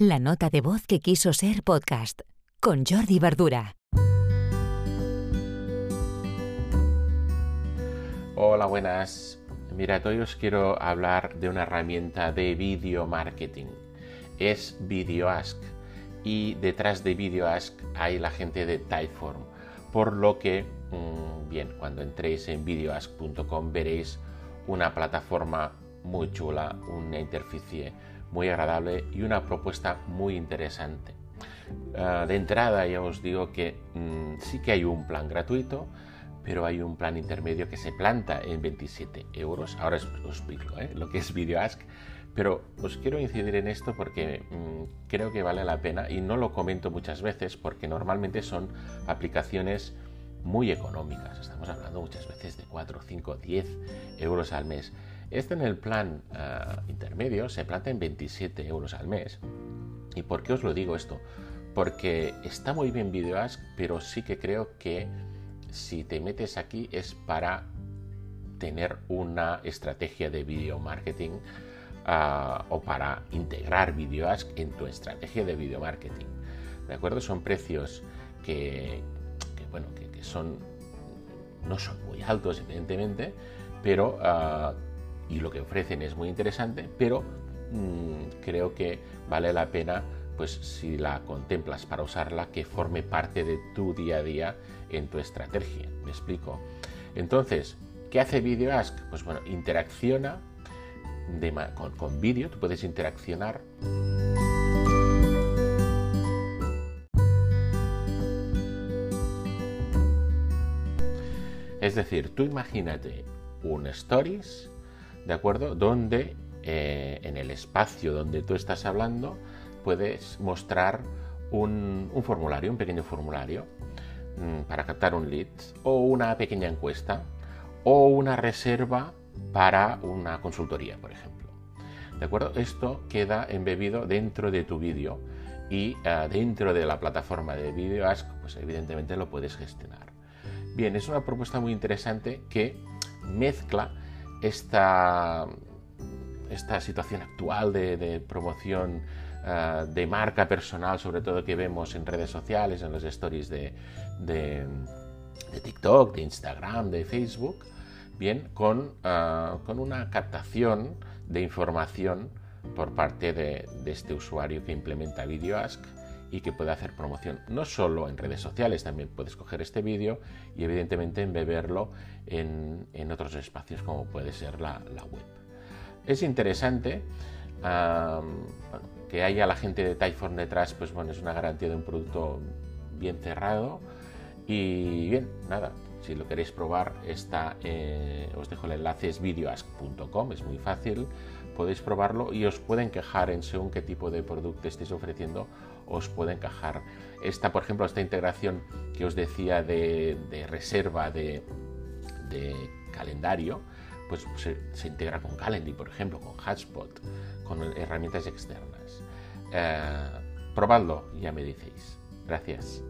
La nota de voz que quiso ser podcast con Jordi Verdura. Hola, buenas. Mira, hoy os quiero hablar de una herramienta de video marketing. Es VideoAsk y detrás de VideoAsk hay la gente de Typeform, por lo que, mm, bien, cuando entréis en videoask.com veréis una plataforma muy chula, una interficie muy agradable y una propuesta muy interesante. Ah, de entrada ya os digo que mm, sí que hay un plan gratuito, pero hay un plan intermedio que se planta en 27 euros. Ahora os, explico ¿eh? lo que es VideoAsk, pero os quiero incidir en esto porque mm, creo que vale la pena y no lo comento muchas veces porque normalmente son aplicaciones muy económicas. Estamos hablando muchas veces de 4, 5, 10 euros al mes. Este en el plan ah, intermedio se planta en 27 euros al mes. ¿Y por qué os lo digo esto? Porque está muy bien VideoAsk, pero sí que creo que si te metes aquí es para tener una estrategia de video marketing ah, o para integrar VideoAsk en tu estrategia de video marketing. ¿De acuerdo? Son precios que, bueno, que, son no son muy altos, evidentemente, pero uh, y lo que ofrecen es muy interesante, pero mm, creo que vale la pena, pues si la contemplas para usarla, que forme parte de tu día a día en tu estrategia. ¿Me explico? Entonces, ¿qué hace VideoAsk? Pues bueno, interacciona con, con vídeo, tú puedes interaccionar. Es decir, tú imagínate un stories ¿de acuerdo? Donde eh, en el espacio donde tú estás hablando puedes mostrar un, formulario, un pequeño formulario mm, para captar un lead o una pequeña encuesta o una reserva para una consultoría, por ejemplo. ¿De acuerdo? Esto queda embebido dentro de tu vídeo y eh, dentro de la plataforma de VideoAsk, pues evidentemente lo puedes gestionar. Bien, es una propuesta muy interesante que mezcla esta, esta situación actual de, promoción eh, de marca personal, sobre todo que vemos en redes sociales, en los stories de, de, TikTok, de Instagram, de Facebook, bien, con, eh, con una captación de información por parte de, este usuario que implementa VideoAsk y que puede hacer promoción no solo en redes sociales, también puedes coger este vídeo y evidentemente embeberlo en, en, otros espacios como puede ser la, web. Es interesante que haya la gente de Typeform detrás, pues bueno, es una garantía de un producto bien cerrado y bien, nada, si lo queréis probar, está, eh, os dejo el enlace, es videoask.com, es muy fácil, podéis probarlo y os puede encajar en según qué tipo de producto estéis ofreciendo, os puede encajar. Esta, por ejemplo, esta integración que os decía de, reserva de, calendario, pues se, integra con Calendly, por ejemplo, con Hotspot, con herramientas externas. Eh, probadlo ya me decís. Gracias.